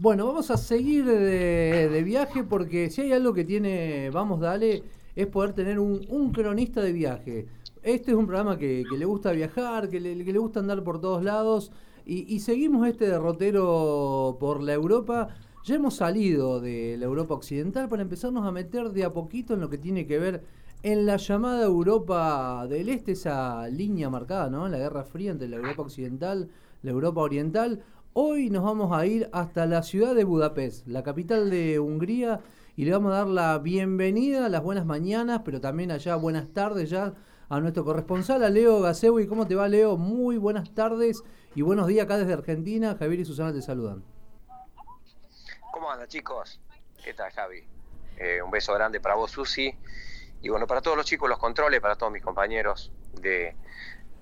Bueno, vamos a seguir de, viaje porque si hay algo que tiene Vamos Dale es poder tener un, cronista de viaje. Este es un programa que, le gusta viajar, que le, gusta andar por todos lados y, seguimos este derrotero por la Europa. Ya hemos salido de la Europa Occidental para empezarnos a meter de a poquito en lo que tiene que ver en la llamada Europa del Este, esa línea marcada, ¿no? La Guerra Fría entre la Europa Occidental, la Europa Oriental. Hoy nos vamos a ir hasta la ciudad de Budapest, la capital de Hungría, y le vamos a dar la bienvenida, las buenas mañanas, pero también allá buenas tardes ya a nuestro corresponsal, a Leo Gasewi. ¿Cómo te va, Leo? Muy buenas tardes y buenos días acá desde Argentina. Javier y Susana te saludan. ¿Cómo andan, chicos? ¿Qué tal, Javi? Eh, un beso grande para vos, Susi. Y bueno, para todos los chicos, los controles, para todos mis compañeros de,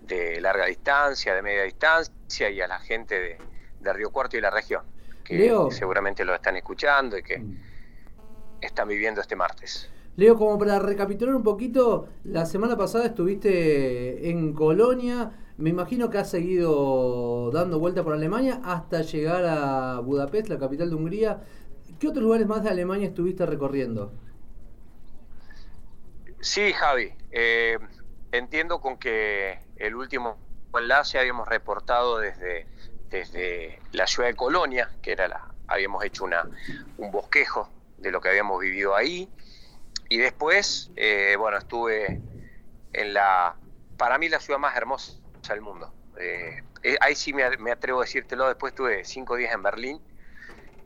de larga distancia, de media distancia y a la gente de, de Río Cuarto y la región, que seguramente lo están escuchando y que mm. están viviendo este martes. Leo, como para recapitular un poquito, la semana pasada estuviste en Colonia, me imagino que has seguido dando vuelta por Alemania hasta llegar a Budapest, la capital de Hungría. ¿Qué otros lugares más de Alemania estuviste recorriendo? Sí, Javi. Eh, entiendo con que el último enlace habíamos reportado desde desde la ciudad de Colonia, que era la, habíamos hecho una, un bosquejo de lo que habíamos vivido ahí, y después, eh, bueno, estuve en la, para mí la ciudad más hermosa del mundo. Eh, eh, ahí sí me, atrevo a decírtelo, después estuve cinco días en Berlín,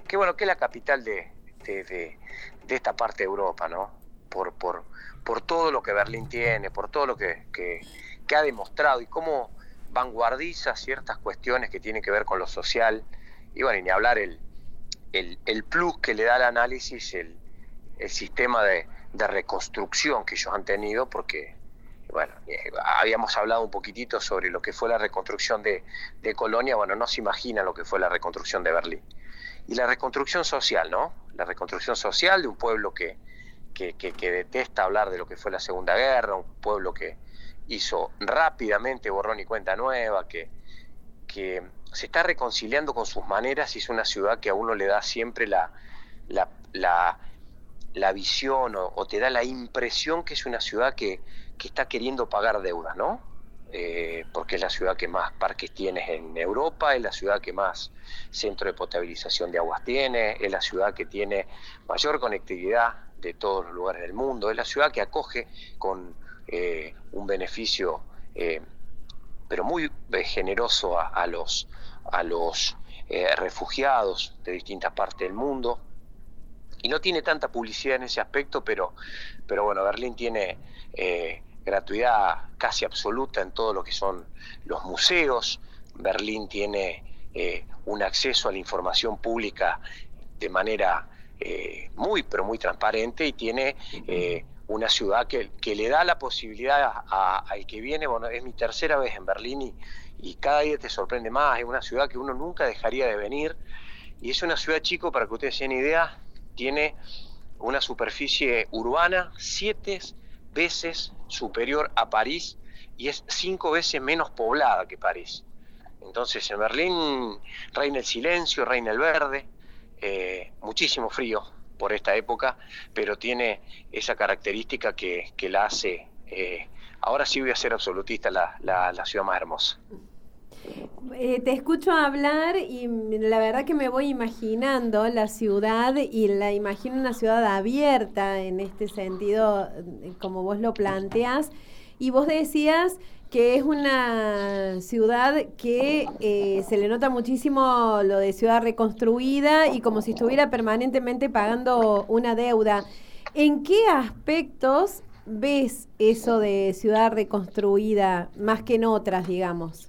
que bueno, que es la capital de, de, esta parte de Europa, ¿no? Por, por, por todo lo que Berlín tiene, por todo lo que, que ha demostrado y cómo vanguardiza ciertas cuestiones que tienen que ver con lo social, y bueno, y ni hablar el, el, plus que le da al análisis el, el sistema de, de, reconstrucción que ellos han tenido, porque, bueno, eh, habíamos hablado un poquitito sobre lo que fue la reconstrucción de, de Colonia, bueno, no se imagina lo que fue la reconstrucción de Berlín. Y la reconstrucción social, ¿no? La reconstrucción social de un pueblo que, que, que detesta hablar de lo que fue la Segunda Guerra, un pueblo que, hizo rápidamente borrón y cuenta nueva, que, que se está reconciliando con sus maneras y es una ciudad que a uno le da siempre la, la, visión o, te da la impresión que es una ciudad que, está queriendo pagar deudas, ¿no? Eh, porque es la ciudad que más parques tiene en Europa, es la ciudad que más centro de potabilización de aguas tiene, es la ciudad que tiene mayor conectividad de todos los lugares del mundo, es la ciudad que acoge con eh, un beneficio, eh, pero muy eh, generoso a, los, a los refugiados de distintas partes del mundo. Y no tiene tanta publicidad en ese aspecto, pero, pero bueno, Berlín tiene gratuidad casi absoluta en todo lo que son los museos. Berlín tiene un acceso a la información pública de manera muy, pero muy transparente y tiene una ciudad que, que le da la posibilidad al que viene, bueno, es mi tercera vez en Berlín y, y, cada día te sorprende más, es una ciudad que uno nunca dejaría de venir. Y es una ciudad chico, para que ustedes tengan idea, tiene una superficie urbana siete veces superior a París y es cinco veces menos poblada que París. Entonces en Berlín reina el silencio, reina el verde, eh, muchísimo frío, por esta época, pero tiene esa característica que, la hace, eh, ahora sí voy a ser absolutista, la, la, ciudad más hermosa. Eh, te escucho hablar y la verdad que me voy imaginando la ciudad y la imagino una ciudad abierta en este sentido, como vos lo planteas. Y vos decías que es una ciudad que eh, se le nota muchísimo lo de ciudad reconstruida y como si estuviera permanentemente pagando una deuda. ¿En qué aspectos ves eso de ciudad reconstruida más que en otras, digamos?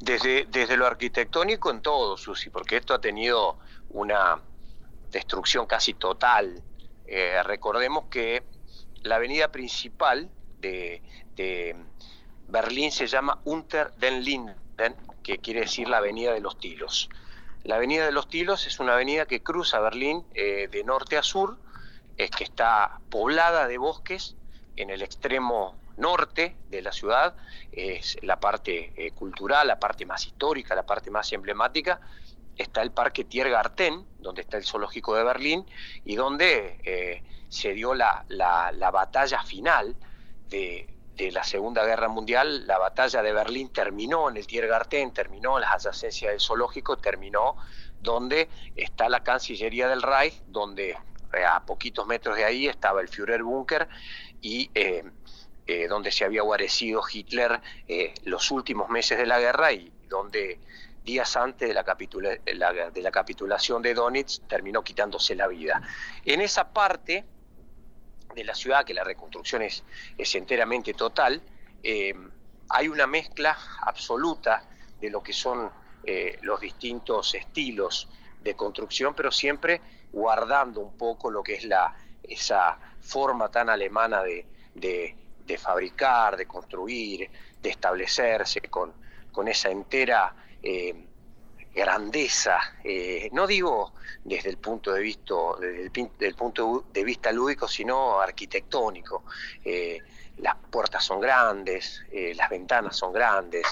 Desde, desde lo arquitectónico en todo, Susi, porque esto ha tenido una destrucción casi total. Eh, recordemos que la avenida principal de, Berlín se llama Unter den Linden, que quiere decir la Avenida de los Tilos. La Avenida de los Tilos es una avenida que cruza Berlín eh, de norte a sur, es que está poblada de bosques en el extremo norte de la ciudad, es la parte eh, cultural, la parte más histórica, la parte más emblemática, está el Parque Tiergarten, donde está el zoológico de Berlín, y donde eh, se dio la, la, batalla final de, la Segunda Guerra Mundial. La batalla de Berlín terminó en el Tiergarten, terminó en las adyacencias del zoológico, terminó donde está la Cancillería del Reich, donde eh, a poquitos metros de ahí estaba el Führerbunker y eh, donde se había guarecido Hitler los últimos meses de la guerra y donde días antes de la, capitulación de Donetsk, terminó quitándose la vida. En esa parte de la ciudad, que la reconstrucción es, es enteramente total, eh, hay una mezcla absoluta de lo que son eh, los distintos estilos de construcción, pero siempre guardando un poco lo que es la, esa forma tan alemana de, de fabricar, de construir, de establecerse con, con esa entera eh, grandeza, eh, no digo desde el punto de vista, desde el, punto de vista lúdico, sino arquitectónico. Eh, las puertas son grandes, las ventanas son grandes,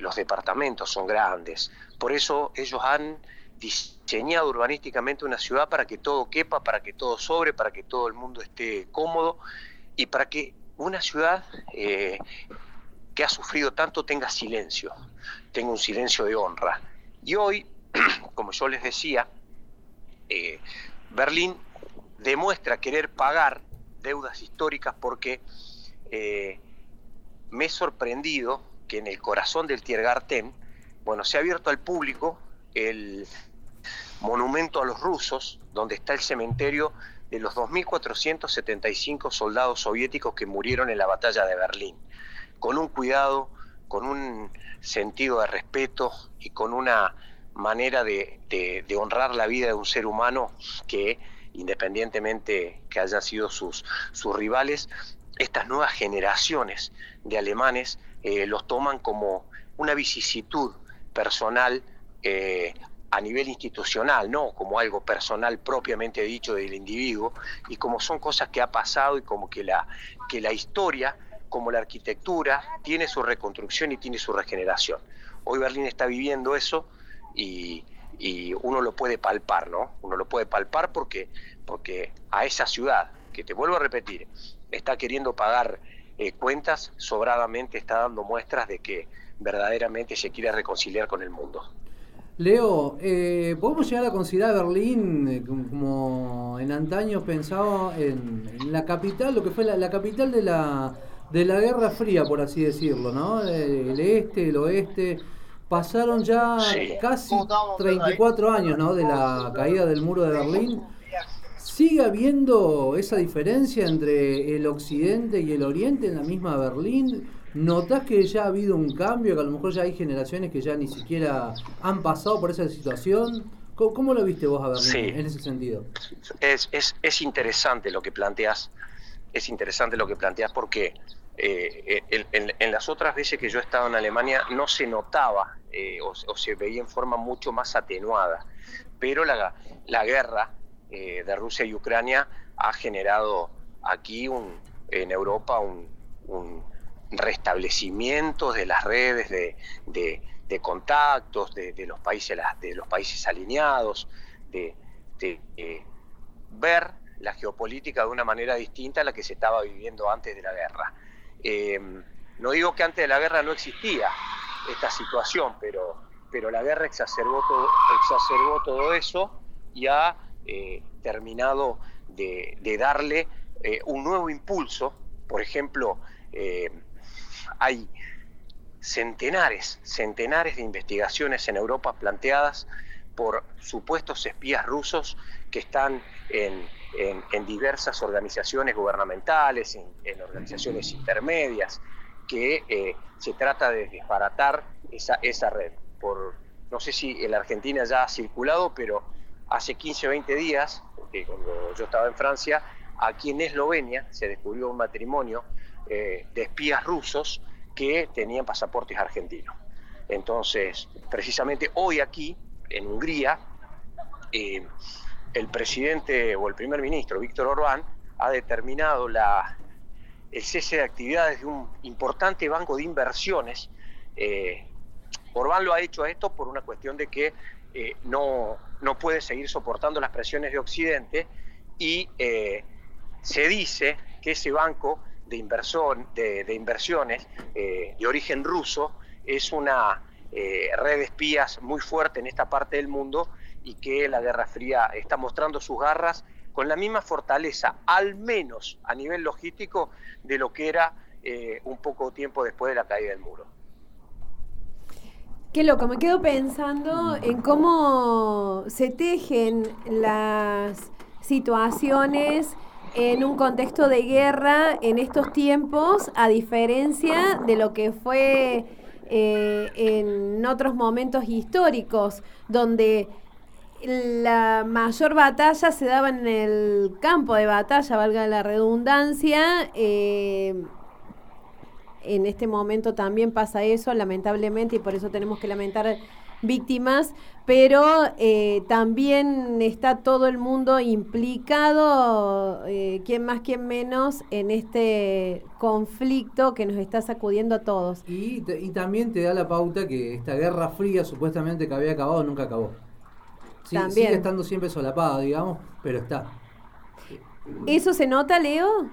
los departamentos son grandes. Por eso ellos han diseñado urbanísticamente una ciudad para que todo quepa, para que todo sobre, para que todo el mundo esté cómodo y para que una ciudad que ha sufrido tanto tenga silencio, tenga un silencio de honra. Y hoy, como yo les decía, eh, Berlín demuestra querer pagar deudas históricas porque eh, me he sorprendido que en el corazón del Tiergarten, bueno, se ha abierto al público el monumento a los rusos, donde está el cementerio de los 2.475 soldados soviéticos que murieron en la batalla de Berlín con un cuidado, con un sentido de respeto y con una manera de, honrar la vida de un ser humano que, independientemente que hayan sido sus, sus rivales, estas nuevas generaciones de alemanes eh, los toman como una vicisitud personal eh, a nivel institucional, no como algo personal propiamente dicho del individuo, y como son cosas que ha pasado y como que la, que la historia como la arquitectura tiene su reconstrucción y tiene su regeneración. Hoy Berlín está viviendo eso y, uno lo puede palpar, ¿no? Uno lo puede palpar porque, porque a esa ciudad, que te vuelvo a repetir, está queriendo pagar eh, cuentas, sobradamente está dando muestras de que verdaderamente se quiere reconciliar con el mundo. Leo, eh, ¿podemos llegar a considerar Berlín eh, como en antaño pensaba en, la capital, lo que fue la capital de la de la Guerra Fría, por así decirlo, ¿no? El este, el oeste. Pasaron ya casi 34 años, ¿no? De la caída del muro de Berlín. ¿Sigue habiendo esa diferencia entre el occidente y el oriente en la misma Berlín? ¿Notás que ya ha habido un cambio, que a lo mejor ya hay generaciones que ya ni siquiera han pasado por esa situación? ¿Cómo, lo viste vos a Berlín en ese sentido? Es, es, es interesante lo que planteas, es interesante lo que planteas porque eh, en, las otras veces que yo he estado en Alemania no se notaba eh, o, se veía en forma mucho más atenuada, pero la, guerra eh, de Rusia y Ucrania ha generado aquí un, en Europa un, restablecimiento de las redes de, contactos de, los países, de los países alineados, de, ver la geopolítica de una manera distinta a la que se estaba viviendo antes de la guerra. Em, no digo que antes de la guerra no existía esta situación, pero, pero la guerra exacerbó todo, exacerbó todo eso y ha eh, terminado de, darle eh, un nuevo impulso. Por ejemplo, em, hay centenares, centenares de investigaciones en Europa planteadas por supuestos espías rusos que están en, en, diversas organizaciones gubernamentales, en, organizaciones intermedias, que eh, se trata de desbaratar esa, esa red. Por, no sé si en la Argentina ya ha circulado, pero hace 15 o 20 días, cuando yo estaba en Francia, aquí en Eslovenia se descubrió un matrimonio eh, de espías rusos que tenían pasaportes argentinos. Entonces, precisamente hoy aquí, en Hungría, eh, el presidente o el primer ministro, Víctor Orbán, ha determinado la, el cese de actividades de un importante banco de inversiones. Eh, Orbán lo ha hecho esto por una cuestión de que eh, no, no puede seguir soportando las presiones de Occidente y eh, se dice que ese banco de, inversión, de, inversiones de origen ruso es una red de espías muy fuerte en esta parte del mundo y que la Guerra Fría está mostrando sus garras con la misma fortaleza, al menos a nivel logístico, de lo que era un poco tiempo después de la caída del muro. Qué loco, me quedo pensando en cómo se tejen las situaciones en un contexto de guerra en estos tiempos, a diferencia de lo que fue eh, en otros momentos históricos, donde la mayor batalla se daba en el campo de batalla, valga la redundancia. Eh, en este momento también pasa eso, lamentablemente, y por eso tenemos que lamentar víctimas, pero eh, también está todo el mundo implicado, eh, quien más, quien menos, en este conflicto que nos está sacudiendo a todos. Y, y también te da la pauta que esta guerra fría supuestamente que había acabado nunca acabó. También. Sigue estando siempre solapada, digamos, pero está. ¿Eso se nota, Leo?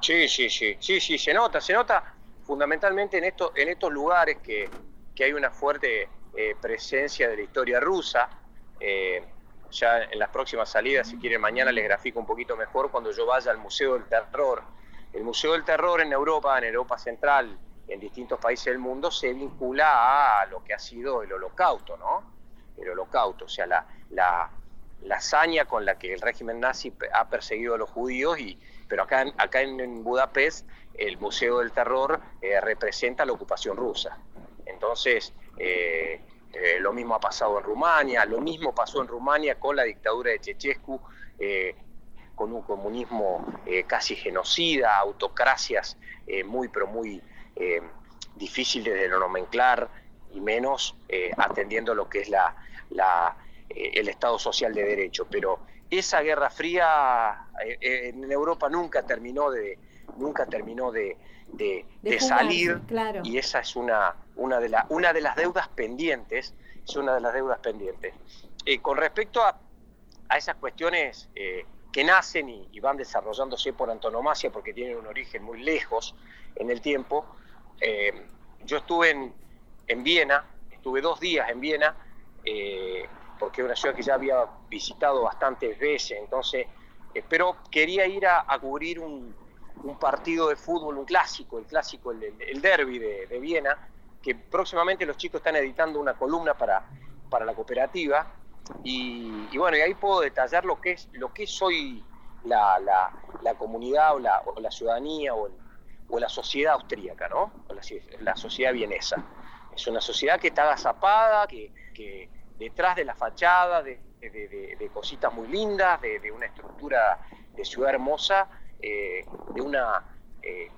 Sí, sí, sí, sí, sí, se nota, se nota fundamentalmente en, esto, en estos lugares que, hay una fuerte eh, presencia de la historia rusa. Eh, ya en las próximas salidas, si quieren, mañana les grafico un poquito mejor cuando yo vaya al Museo del Terror. El Museo del Terror en Europa, en Europa Central, en distintos países del mundo, se vincula a lo que ha sido el holocausto, ¿no? El holocausto, o sea, la, la, la hazaña con la que el régimen nazi ha perseguido a los judíos y, pero acá, acá en, Budapest el Museo del Terror eh, representa la ocupación rusa. Entonces, eh, eh, lo mismo ha pasado en Rumania, lo mismo pasó en Rumania con la dictadura de Chechescu, con un comunismo casi genocida, autocracias muy, pero muy difíciles de nomenclar y menos atendiendo lo que es la, el Estado social de derecho. Pero esa guerra fría eh, eh, en Europa nunca terminó de nunca terminó de, salir y esa es una, una, de la, una de las deudas pendientes es una de las deudas pendientes eh, con respecto a, a esas cuestiones que nacen y, van desarrollándose por antonomasia porque tienen un origen muy lejos en el tiempo yo estuve en, en Viena estuve dos días en Viena porque es una ciudad que ya había visitado bastantes veces, entonces, eh, pero quería ir a, cubrir un, partido de fútbol, un clásico, el clásico, el, derby de, Viena, que próximamente los chicos están editando una columna para, para la cooperativa, y, bueno, y ahí puedo detallar lo que es, lo que es hoy la, comunidad o la, o la ciudadanía o, la sociedad austríaca, ¿no? la, sociedad vienesa. Es una sociedad que está agazapada, que, detrás de la fachada, de, cositas muy lindas, de, una estructura de ciudad hermosa, eh, de una eh,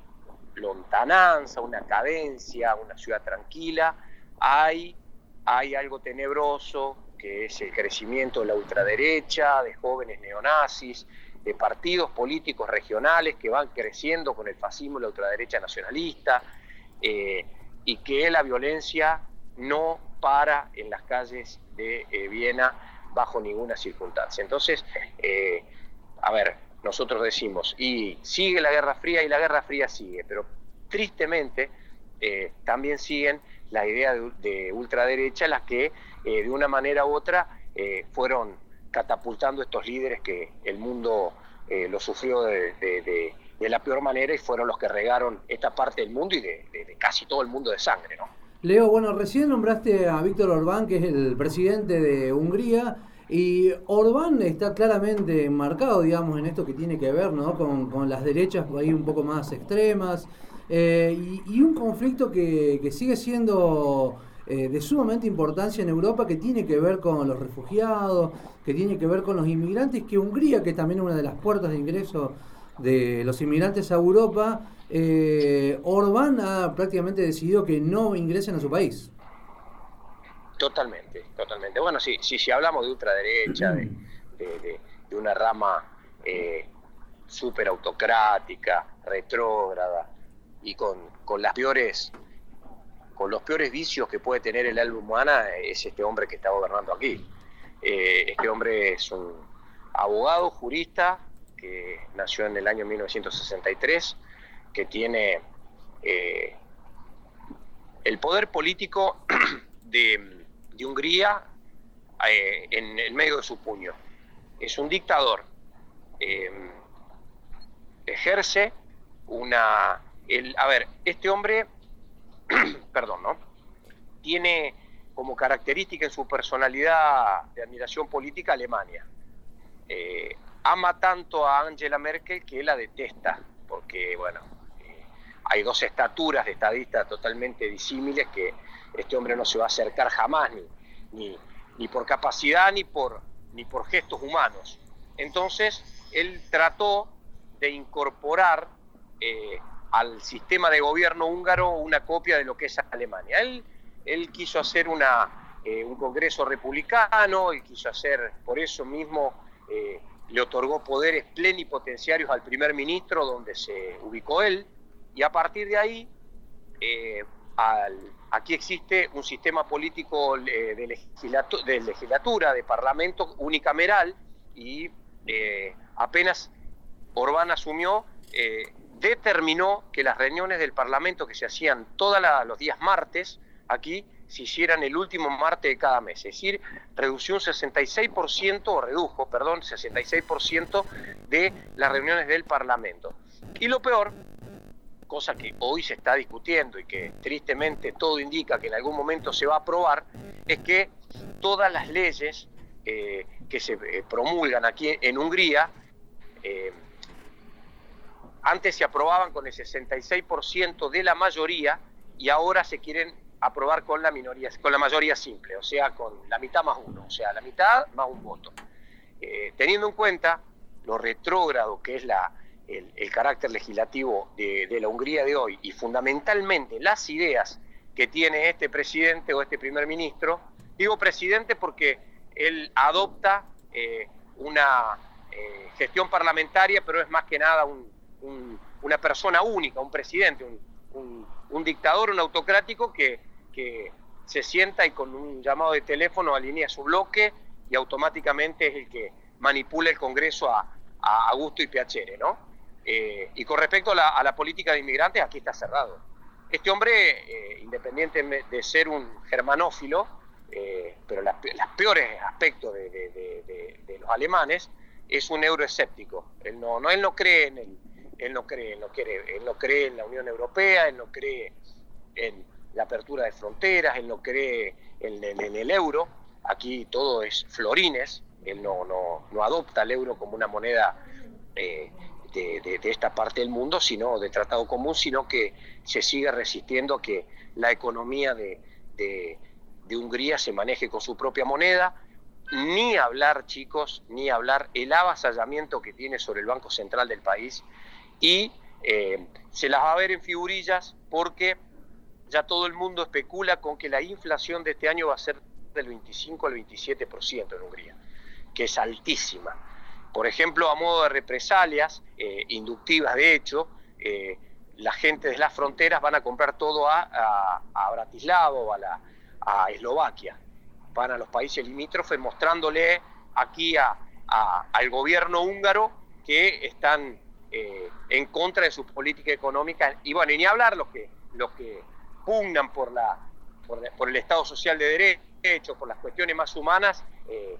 lontananza, una cadencia, una ciudad tranquila, hay, hay algo tenebroso que es el crecimiento de la ultraderecha, de jóvenes neonazis, de partidos políticos regionales que van creciendo con el fascismo y la ultraderecha nacionalista, eh, y que la violencia no para en las calles de eh, Viena bajo ninguna circunstancia. Entonces, eh, a ver, nosotros decimos, y sigue la Guerra Fría y la Guerra Fría sigue, pero tristemente eh, también siguen la idea de, ultraderecha, las que de una manera u otra fueron catapultando estos líderes que el mundo lo sufrió de, la peor manera y fueron los que regaron esta parte del mundo y de, casi todo el mundo de sangre, ¿no? Leo, bueno, recién nombraste a Víctor Orbán, que es el presidente de Hungría, y Orbán está claramente enmarcado, digamos, en esto que tiene que ver ¿no? con, las derechas ahí un poco más extremas, eh, y, un conflicto que, sigue siendo eh, de sumamente importancia en Europa, que tiene que ver con los refugiados, que tiene que ver con los inmigrantes, que Hungría, que también es una de las puertas de ingreso de los inmigrantes a Europa, eh, Orbán ha prácticamente decidido que no ingresen a su país. Totalmente, totalmente. Bueno, si, si, hablamos de ultraderecha, de, de, una rama eh, súper autocrática, retrógrada y con, las peores con los peores vicios que puede tener el alma humana es este hombre que está gobernando aquí. Eh, este hombre es un abogado, jurista, que nació en el año 1963, que tiene eh, el poder político de, Hungría eh, en el medio de su puño. Es un dictador. ejerce una... a ver, este hombre, perdón, ¿no? Tiene como característica en su personalidad de admiración política Alemania. Eh, ama tanto a Angela Merkel que la detesta, porque, bueno, eh, hay dos estaturas de estadistas totalmente disímiles que este hombre no se va a acercar jamás, ni, ni, por capacidad ni por, ni por gestos humanos. Entonces, él trató de incorporar eh, al sistema de gobierno húngaro una copia de lo que es Alemania. Él él quiso hacer una, eh, un Congreso republicano, y quiso hacer, por eso mismo, le otorgó poderes plenipotenciarios al primer ministro, donde se ubicó él, y a partir de ahí, eh, aquí existe un sistema político de, legislatura, de parlamento unicameral, y apenas Orbán asumió, determinó que las reuniones del Parlamento que se hacían todos los días martes aquí se hicieran el último martes de cada mes. Es decir, redució un 66%, o redujo, perdón, 66% de las reuniones del Parlamento. Y lo peor, cosa que hoy se está discutiendo y que tristemente todo indica que en algún momento se va a aprobar, es que todas las leyes eh, que se eh, promulgan aquí en Hungría, eh, antes se aprobaban con el 66% de la mayoría y ahora se quieren aprobar con la minoría, con la mayoría simple, o sea, con la mitad más uno, o sea, la mitad más un voto. Eh, teniendo en cuenta lo retrógrado que es el, carácter legislativo de, la Hungría de hoy y fundamentalmente las ideas que tiene este presidente o este primer ministro, digo presidente porque él adopta eh, una eh, gestión parlamentaria, pero es más que nada una persona única, un presidente, un dictador, un autocrático que, que se sienta y con un llamado de teléfono alinea su bloque y automáticamente es el que manipula el Congreso a, a, gusto y piacere, ¿no? Eh, y con respecto a la, política de inmigrantes, aquí está cerrado. Este hombre, eh, independiente de ser un germanófilo, eh, pero los peores aspectos de, los alemanes, es un euroescéptico. Él no, no, él no cree en el, él no cree, no cree, él no cree en la Unión Europea, él no cree en la apertura de fronteras, él no cree en, el euro, aquí todo es florines, él no, no, adopta el euro como una moneda eh, de, esta parte del mundo, sino de tratado común, sino que se sigue resistiendo a que la economía de, de Hungría se maneje con su propia moneda, ni hablar, chicos, ni hablar el avasallamiento que tiene sobre el Banco Central del país. Y eh, se las va a ver en figurillas porque ya todo el mundo especula con que la inflación de este año va a ser del 25 al 27% en Hungría, que es altísima. Por ejemplo, a modo de represalias, eh, inductivas de hecho, eh, la gente de las fronteras van a comprar todo a, a, Bratislava o a, la, a Eslovaquia, van a los países limítrofes mostrándole aquí a, al gobierno húngaro que están eh, en contra de su política económica. Y bueno, y ni hablar los que, los que pugnan por, la, por, el Estado social de derecho, por las cuestiones más humanas, eh,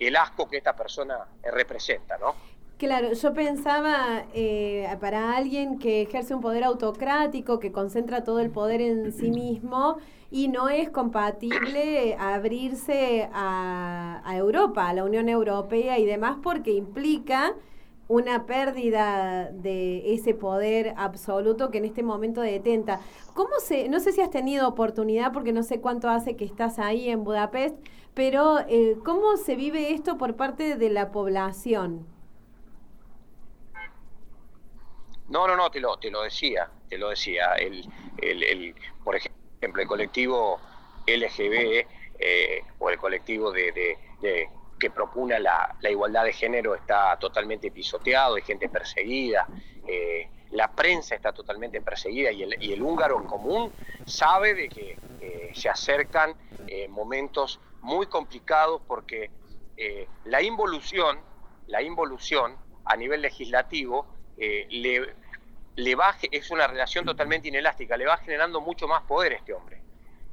el, asco que esta persona eh, representa, ¿no? Claro, yo pensaba eh, para alguien que ejerce un poder autocrático, que concentra todo el poder en sí mismo y no es compatible abrirse a, a Europa, a la Unión Europea y demás, porque implica una pérdida de ese poder absoluto que en este momento detenta. ¿Cómo se, no sé si has tenido oportunidad, porque no sé cuánto hace que estás ahí en Budapest, pero eh, ¿cómo se vive esto por parte de la población? No, no, no, te lo, te lo decía, te lo decía. El, el, por ejemplo, el colectivo LGB eh, o el colectivo de que propugna la, igualdad de género está totalmente pisoteado, hay gente perseguida, eh, la prensa está totalmente perseguida y el, y el húngaro en común sabe de que se acercan momentos muy complicados porque la involución, la involución a nivel legislativo le, le va, es una relación totalmente inelástica, le va generando mucho más poder a este hombre.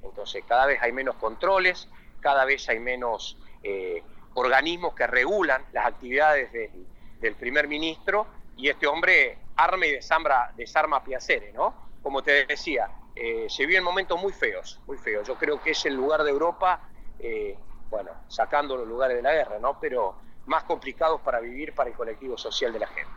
Entonces cada vez hay menos controles, cada vez hay menos eh, organismos que regulan las actividades del, primer ministro y este hombre arma y desarma, desarma Piacere, ¿no? Como te decía, eh, se viven momentos muy feos, muy feos. Yo creo que es el lugar de Europa, eh, bueno, sacando los lugares de la guerra, ¿no? Pero más complicados para vivir para el colectivo social de la gente.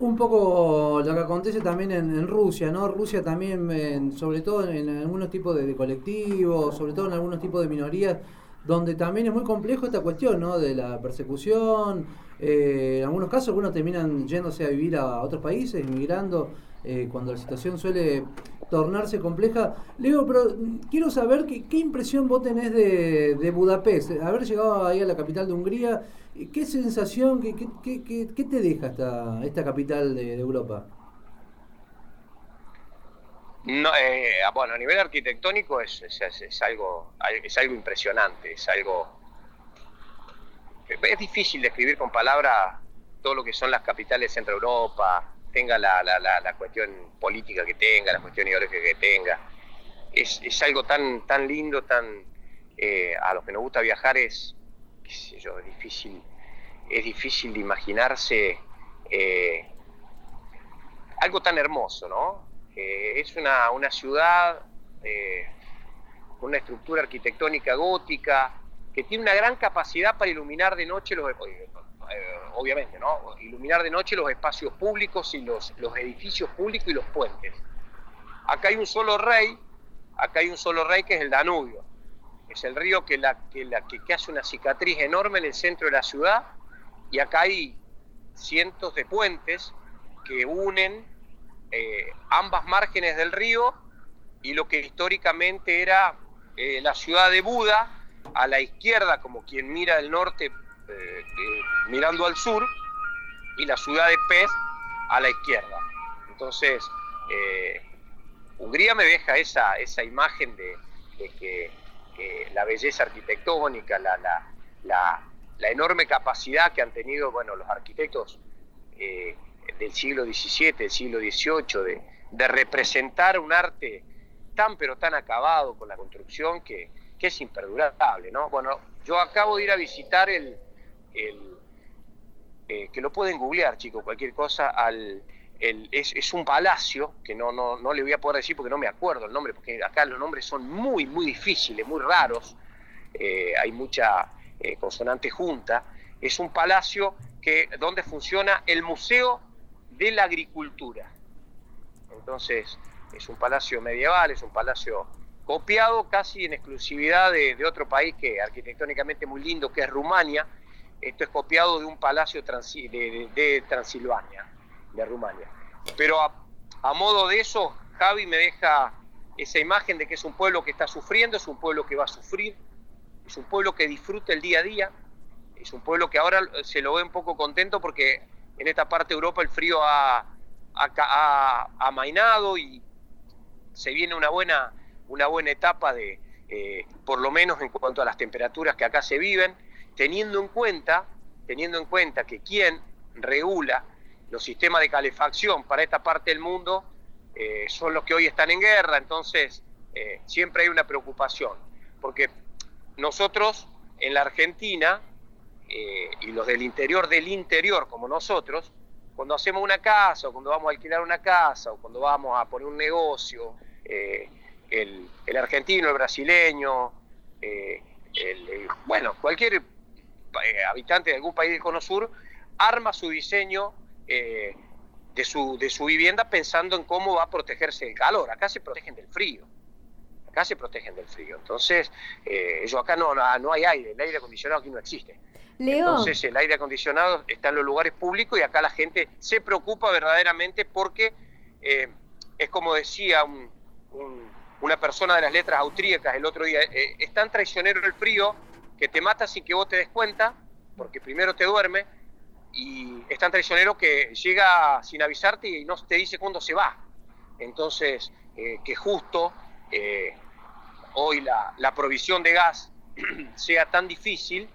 Un poco lo que acontece también en, Rusia, ¿no? Rusia también, sobre todo en, algunos tipos de, colectivos, sobre todo en algunos tipos de minorías, donde también es muy complejo esta cuestión, ¿no? De la persecución. Eh, en algunos casos algunos terminan yéndose a vivir a otros países, inmigrando, eh, cuando la situación suele tornarse compleja. Leo, pero quiero saber qué, qué impresión vos tenés de, de, Budapest, haber llegado ahí a la capital de Hungría, ¿qué sensación, qué, qué, qué, te deja esta, esta capital de, Europa? No, eh, bueno, a nivel arquitectónico es, es, algo, es algo impresionante, es algo... Es difícil describir con palabras todo lo que son las capitales de Centro Europa, tenga la, la, la, cuestión política que tenga, la cuestión ideológica que tenga. Es, es algo tan, tan lindo, tan eh, a los que nos gusta viajar es, qué sé yo, es difícil, es difícil de imaginarse eh, algo tan hermoso, ¿no? Eh, es una, una ciudad con una estructura arquitectónica gótica que tiene una gran capacidad para iluminar de noche los eh, obviamente, ¿no? Iluminar de noche los espacios públicos y los, los edificios públicos y los puentes. Acá hay un solo rey, acá hay un solo rey que es el Danubio. Es el río que, la, que, la, que, hace una cicatriz enorme en el centro de la ciudad y acá hay cientos de puentes que unen eh, ambas márgenes del río y lo que históricamente era eh, la ciudad de Buda a la izquierda, como quien mira del norte eh, mirando al sur y la ciudad de Pez a la izquierda. Entonces, Hungría me deja esa, esa imagen de, que, la belleza arquitectónica, la, la, la, enorme capacidad que han tenido bueno, los arquitectos del siglo XVII, del siglo XVIII, de, de, representar un arte tan pero tan acabado con la construcción que, que es imperdurable. ¿no? Bueno, yo acabo de ir a visitar el, el, eh, que lo pueden googlear, chicos, cualquier cosa, al, el, es, un palacio, que no, no, no le voy a poder decir porque no me acuerdo el nombre, porque acá los nombres son muy, muy difíciles, muy raros, eh, hay mucha eh, consonante junta, es un palacio que, donde funciona el Museo de la Agricultura. Entonces, es un palacio medieval, es un palacio copiado casi en exclusividad de, otro país que arquitectónicamente muy lindo, que es Rumania, esto es copiado de un palacio de, Transilvania, de Rumania. Pero a, modo de eso, Javi me deja esa imagen de que es un pueblo que está sufriendo, es un pueblo que va a sufrir, es un pueblo que disfruta el día a día, es un pueblo que ahora se lo ve un poco contento porque en esta parte de Europa el frío ha, amainado y se viene una buena, una buena etapa de, eh, por lo menos en cuanto a las temperaturas que acá se viven teniendo en cuenta, teniendo en cuenta que quien regula los sistemas de calefacción para esta parte del mundo eh, son los que hoy están en guerra, entonces eh, siempre hay una preocupación, porque nosotros en la Argentina eh, y los del interior del interior como nosotros, cuando hacemos una casa o cuando vamos a alquilar una casa o cuando vamos a poner un negocio, el, el, argentino, el brasileño, el, bueno, cualquier eh, habitante de algún país del Cono Sur arma su diseño eh, de, su, de su vivienda pensando en cómo va a protegerse del calor. Acá se protegen del frío. Acá se protegen del frío. Entonces, eh, acá no, no, hay aire, el aire acondicionado aquí no existe. Entonces el aire acondicionado está en los lugares públicos y acá la gente se preocupa verdaderamente porque eh, es como decía una persona de las letras austríacas el otro día, es tan traicionero el frío que te mata sin que vos te des cuenta, porque primero te duerme, y es tan traicionero que llega sin avisarte y no te dice cuándo se va. Entonces, eh, que justo eh, hoy la, la, provisión de gas sea tan difícil,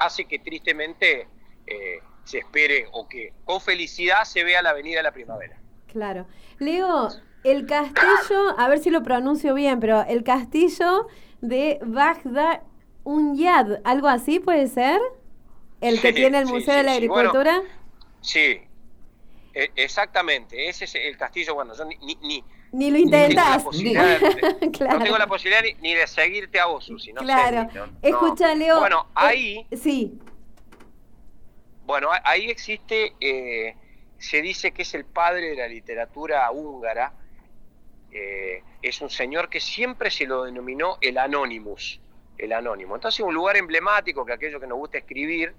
hace que tristemente eh, se espere o que con felicidad se vea la avenida de la primavera. Claro. Leo, el castillo, a ver si lo pronuncio bien, pero el castillo de Bagdad Unyad, algo así puede ser? ¿El que tiene el Museo de la Agricultura? sí, e, exactamente. Ese es el castillo, bueno, yo ni... ni, ni lo intentas. No tengo la posibilidad ni, de seguirte a vos, Susi. No claro. Escucha, Leo. Bueno, eh, ahí... sí. Bueno, ahí existe, eh, se dice que es el padre de la literatura húngara. Eh, es un señor que siempre se lo denominó el Anonymous el anónimo. Entonces un lugar emblemático que aquello que nos gusta escribir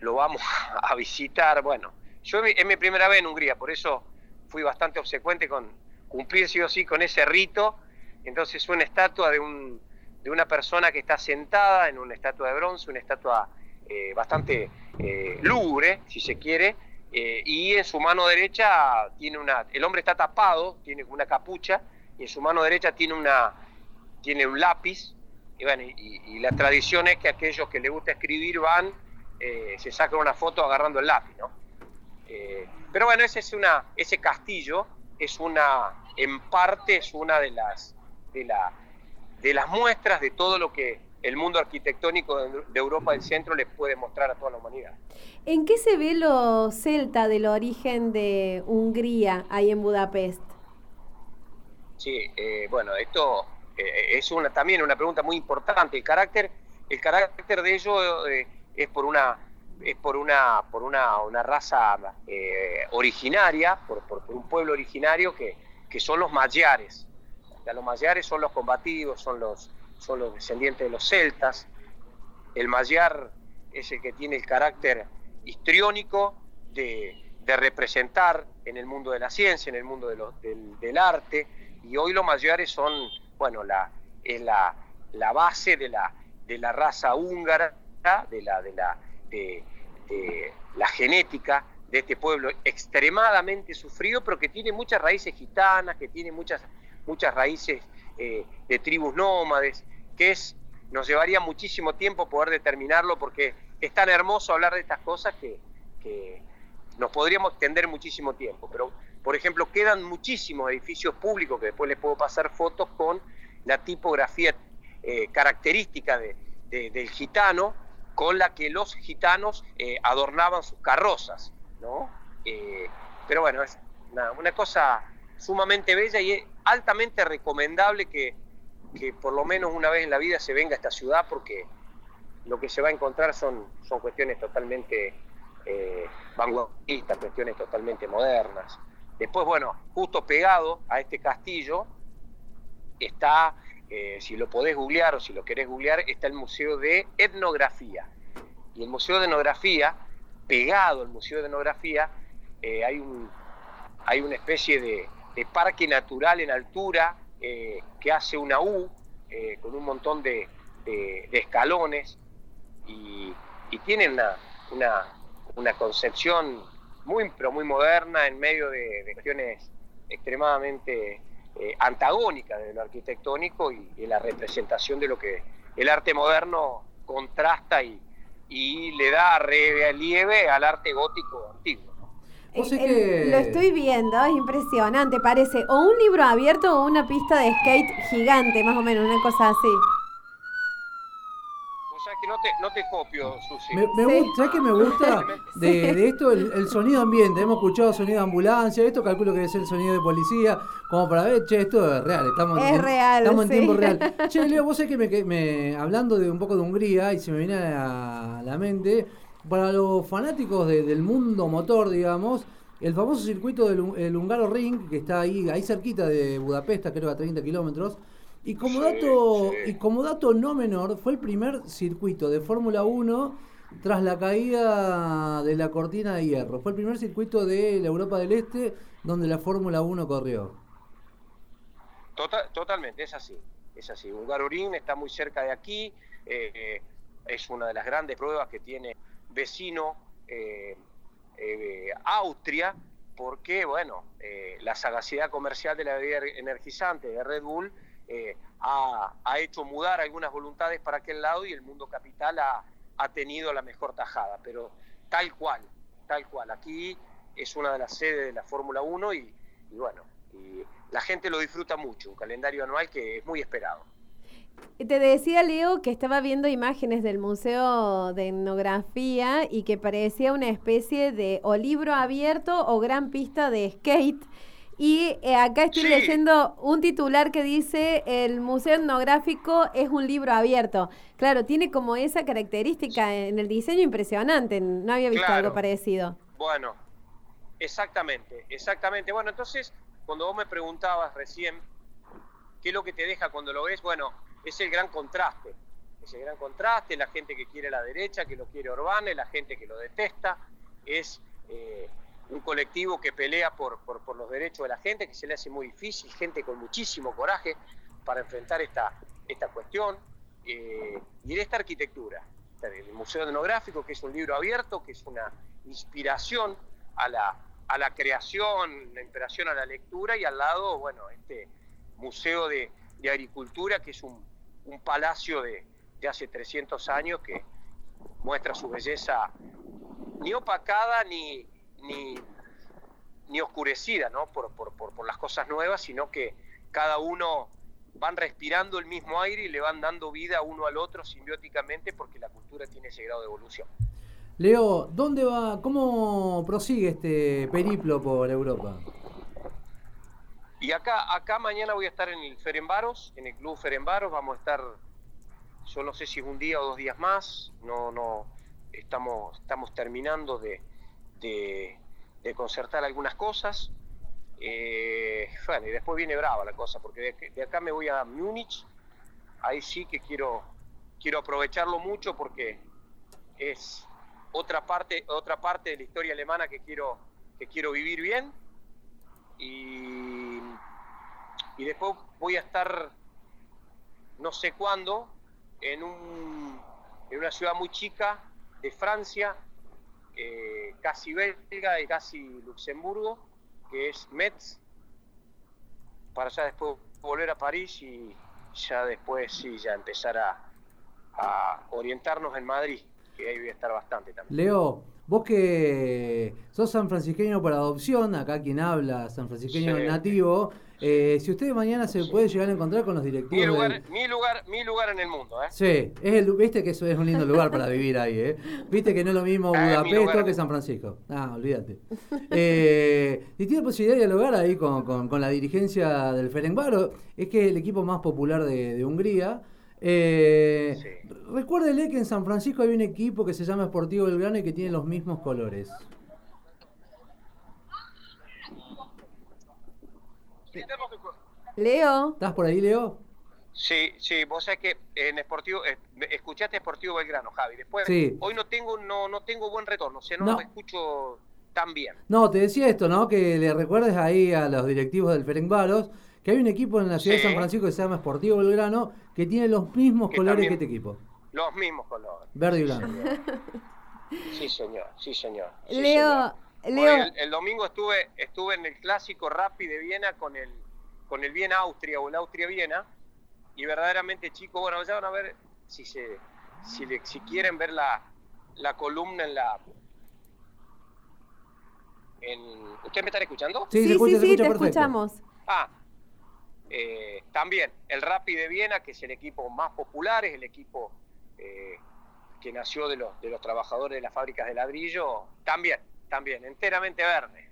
lo vamos a visitar. Bueno, yo es mi primera vez en Hungría, por eso fui bastante obsecuente con cumplir sí o sí con ese rito. Entonces una estatua de, un, de una persona que está sentada en una estatua de bronce, una estatua eh, bastante eh, lúgubre, si se quiere, y en su mano derecha tiene una, el hombre está tapado, tiene una capucha, y en su mano derecha tiene una, tiene un lápiz y bueno, y, la tradición es que aquellos que les gusta escribir van, eh, se sacan una foto agarrando el lápiz, ¿no? Eh, pero bueno, ese es una, ese castillo es una, en parte es una de las, de, la, de las muestras de todo lo que el mundo arquitectónico de, Europa del Centro les puede mostrar a toda la humanidad. ¿En qué se ve lo celta del origen de Hungría ahí en Budapest? Sí, eh, bueno, esto eh, es una, también una pregunta muy importante. El carácter, el carácter de ello eh, es por una es por una por una, una raza eh, originaria, por, por, un pueblo originario que, que son los magiares. los magiares son los combativos, son los, son los descendientes de los celtas. El magiar es el que tiene el carácter histriónico de, de representar en el mundo de la ciencia, en el mundo de del, del, arte, y hoy los magiares son bueno, la, es la, la base de la, de la raza húngara, de la, de, la, de, la genética de este pueblo extremadamente sufrido, pero que tiene muchas raíces gitanas, que tiene muchas, muchas raíces eh, de tribus nómades, que es, nos llevaría muchísimo tiempo poder determinarlo porque es tan hermoso hablar de estas cosas que, que nos podríamos extender muchísimo tiempo. Pero por ejemplo, quedan muchísimos edificios públicos que después les puedo pasar fotos con la tipografía eh, característica del gitano con la que los gitanos eh, adornaban sus carrozas, ¿no? Eh, pero bueno, es una, cosa sumamente bella y es altamente recomendable que, que, por lo menos una vez en la vida se venga a esta ciudad porque lo que se va a encontrar son, son cuestiones totalmente vanguardistas, cuestiones totalmente modernas. Después, bueno, justo pegado a este castillo está, eh, si lo podés googlear o si lo querés googlear, está el Museo de Etnografía. Y el Museo de Etnografía, pegado al Museo de Etnografía, eh, hay, un, hay una especie de, parque natural en altura eh, que hace una U con un montón de, escalones y, y tiene una, una, una concepción muy, pero muy moderna en medio de, cuestiones extremadamente eh, antagónicas de lo arquitectónico y, la representación de lo que el arte moderno contrasta y, y le da relieve al arte gótico antiguo. Lo estoy viendo, es impresionante, parece o un libro abierto o una pista de skate gigante, más o menos, una cosa así no te, no te copio, Susi. Me, ¿Sabes qué me gusta de, esto? El, sonido ambiente. Hemos escuchado sonido de ambulancia. Esto calculo que debe ser el sonido de policía. Como para ver, che, esto es real. Estamos, es en, real. Estamos en tiempo real. Che, Leo, vos sabés que me, hablando de un poco de Hungría y se me viene a la mente, para los fanáticos del mundo motor, digamos, el famoso circuito del Hungaro Ring, que está ahí, ahí cerquita de Budapest, creo a 30 kilómetros y como, dato, y como dato no menor, fue el primer circuito de Fórmula 1 tras la caída de la cortina de hierro. Fue el primer circuito de la Europa del Este donde la Fórmula 1 corrió. Total, totalmente, es así. Es así. Hungaroring está muy cerca de aquí. Eh, es una de las grandes pruebas que tiene vecino eh, eh, Austria, porque, bueno, la sagacidad comercial de la bebida energizante de Red Bull ha, ha, hecho mudar algunas voluntades para aquel lado y el mundo capital ha, ha tenido la mejor tajada, pero tal cual, tal cual. Aquí es una de las sedes de la Fórmula 1 y, bueno, y la gente lo disfruta mucho, un calendario anual que es muy esperado. Te decía Leo que estaba viendo imágenes del Museo de Etnografía y que parecía una especie de o libro abierto o gran pista de skate. Y eh, acá estoy leyendo un titular que dice el Museo Etnográfico es un libro abierto. Claro, tiene como esa característica en el diseño impresionante. No había visto algo parecido. Bueno, exactamente, exactamente. Bueno, entonces, cuando vos me preguntabas recién qué es lo que te deja cuando lo ves, bueno, es el gran contraste. Es el gran contraste, la gente que quiere la derecha, que lo quiere Orbán, la gente que lo detesta. Es... Eh, un colectivo que pelea por, por, los derechos de la gente, que se le hace muy difícil, gente con muchísimo coraje para enfrentar esta, esta cuestión, eh, y de esta arquitectura. El Museo Etnográfico, que es un libro abierto, que es una inspiración a la, a la creación, la inspiración a la lectura, y al lado, bueno, este Museo de, Agricultura, que es un, un palacio de, de hace 300 años que muestra su belleza ni opacada ni, ni, ni oscurecida ¿no? por, por, por, las cosas nuevas, sino que cada uno van respirando el mismo aire y le van dando vida uno al otro simbióticamente porque la cultura tiene ese grado de evolución. Leo, ¿dónde va, cómo prosigue este periplo por Europa? Y acá, acá mañana voy a estar en el Ferenbaros, en el Club Ferenbaros, vamos a estar, yo no sé si es un día o dos días más, no, no, estamos, estamos terminando de, de, concertar algunas cosas. Eh, bueno, y después viene brava la cosa, porque de, acá me voy a Múnich, ahí sí que quiero, quiero aprovecharlo mucho porque es otra parte, otra parte de la historia alemana que quiero, que quiero vivir bien. Y, y después voy a estar no sé cuándo en, un, en una ciudad muy chica de Francia eh, casi belga y casi Luxemburgo, que es Metz, para ya después volver a París y ya después sí, ya empezar a, orientarnos en Madrid, que ahí voy a estar bastante también. Leo, vos que sos sanfrancisqueño por adopción, acá quien habla, sanfrancisqueño nativo, eh, si usted mañana se puede llegar a encontrar con los directivos. Mi lugar, mi lugar, mi lugar en el mundo, ¿eh? Sí, es el, viste que eso es un lindo lugar para vivir ahí, ¿eh? Viste que no es lo mismo ah, Budapest que San Francisco. Ah, olvídate. Eh, y tiene posibilidad de dialogar ahí con, con, la dirigencia del Ferencváro, es que es el equipo más popular de, Hungría. Eh, Recuérdele que en San Francisco hay un equipo que se llama Sportivo Belgrano y que tiene los mismos colores. Leo. ¿Estás por ahí, Leo? Sí, sí, vos sabés que en Esportivo, eh, escuchaste Esportivo Belgrano, Javi. Después, hoy no tengo, no, no tengo buen retorno, o sea, no, escucho tan bien. No, te decía esto, ¿no? Que le recuerdes ahí a los directivos del Ferencvaros que hay un equipo en la ciudad de San Francisco que se llama Esportivo Belgrano que tiene los mismos colores que este equipo. Los mismos colores. Verde y blanco. Sí, señor, sí, señor. Leo, Leo. el, domingo estuve, estuve en el clásico Rappi de Viena con el con el Viena Austria o el Austria Viena y verdaderamente chicos, bueno, ya van a ver si se si, si quieren ver la, la columna en la en, ¿Ustedes me están escuchando? Sí, sí, sí, te escuchamos. Ah, eh, también el Rappi de Viena, que es el equipo más popular, es el equipo eh, que nació de los, de los trabajadores de las fábricas de ladrillo, también, también, enteramente verde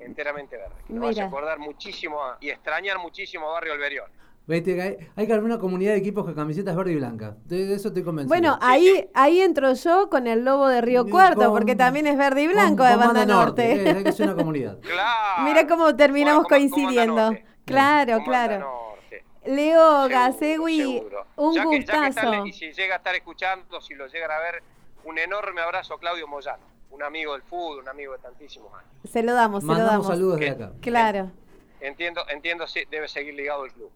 enteramente verde. Que nos a acordar muchísimo y extrañar muchísimo a Barrio Alberión. Vete, hay, hay, que armar una comunidad de equipos con camisetas verde y blanca. De eso te convenzo. Bueno, ahí, ahí entro yo con el lobo de Río Cuarto, porque también es verde y blanco de Banda, Norte. Norte. hay que ser una comunidad. claro. Mira cómo terminamos coincidiendo. Claro, claro. Leo Gasegui, un gustazo. y si llega a estar escuchando, si lo llegan a ver, un enorme abrazo a Claudio Moyano un amigo del fútbol, un amigo de tantísimos años. Se lo damos, se lo damos. saludos de acá. Claro. Entiendo, entiendo, debe seguir ligado el club.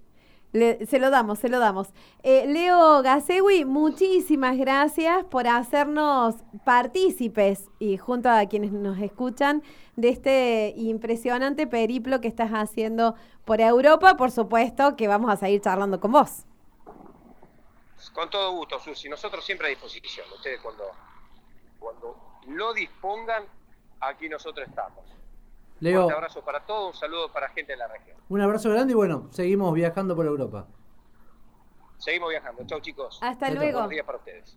Se lo damos, se lo damos. Eh, Leo Gasewi, muchísimas gracias por hacernos partícipes y junto a quienes nos escuchan de este impresionante periplo que estás haciendo por Europa. Por supuesto que vamos a seguir charlando con vos. Con todo gusto, Susi. Nosotros siempre a disposición. Ustedes cuando, cuando lo dispongan, aquí nosotros estamos. Leo. Un abrazo para todos, un saludo para gente de la región. Un abrazo grande y bueno, seguimos viajando por Europa. Seguimos viajando. Chau chicos. Hasta luego. Buenos días para ustedes.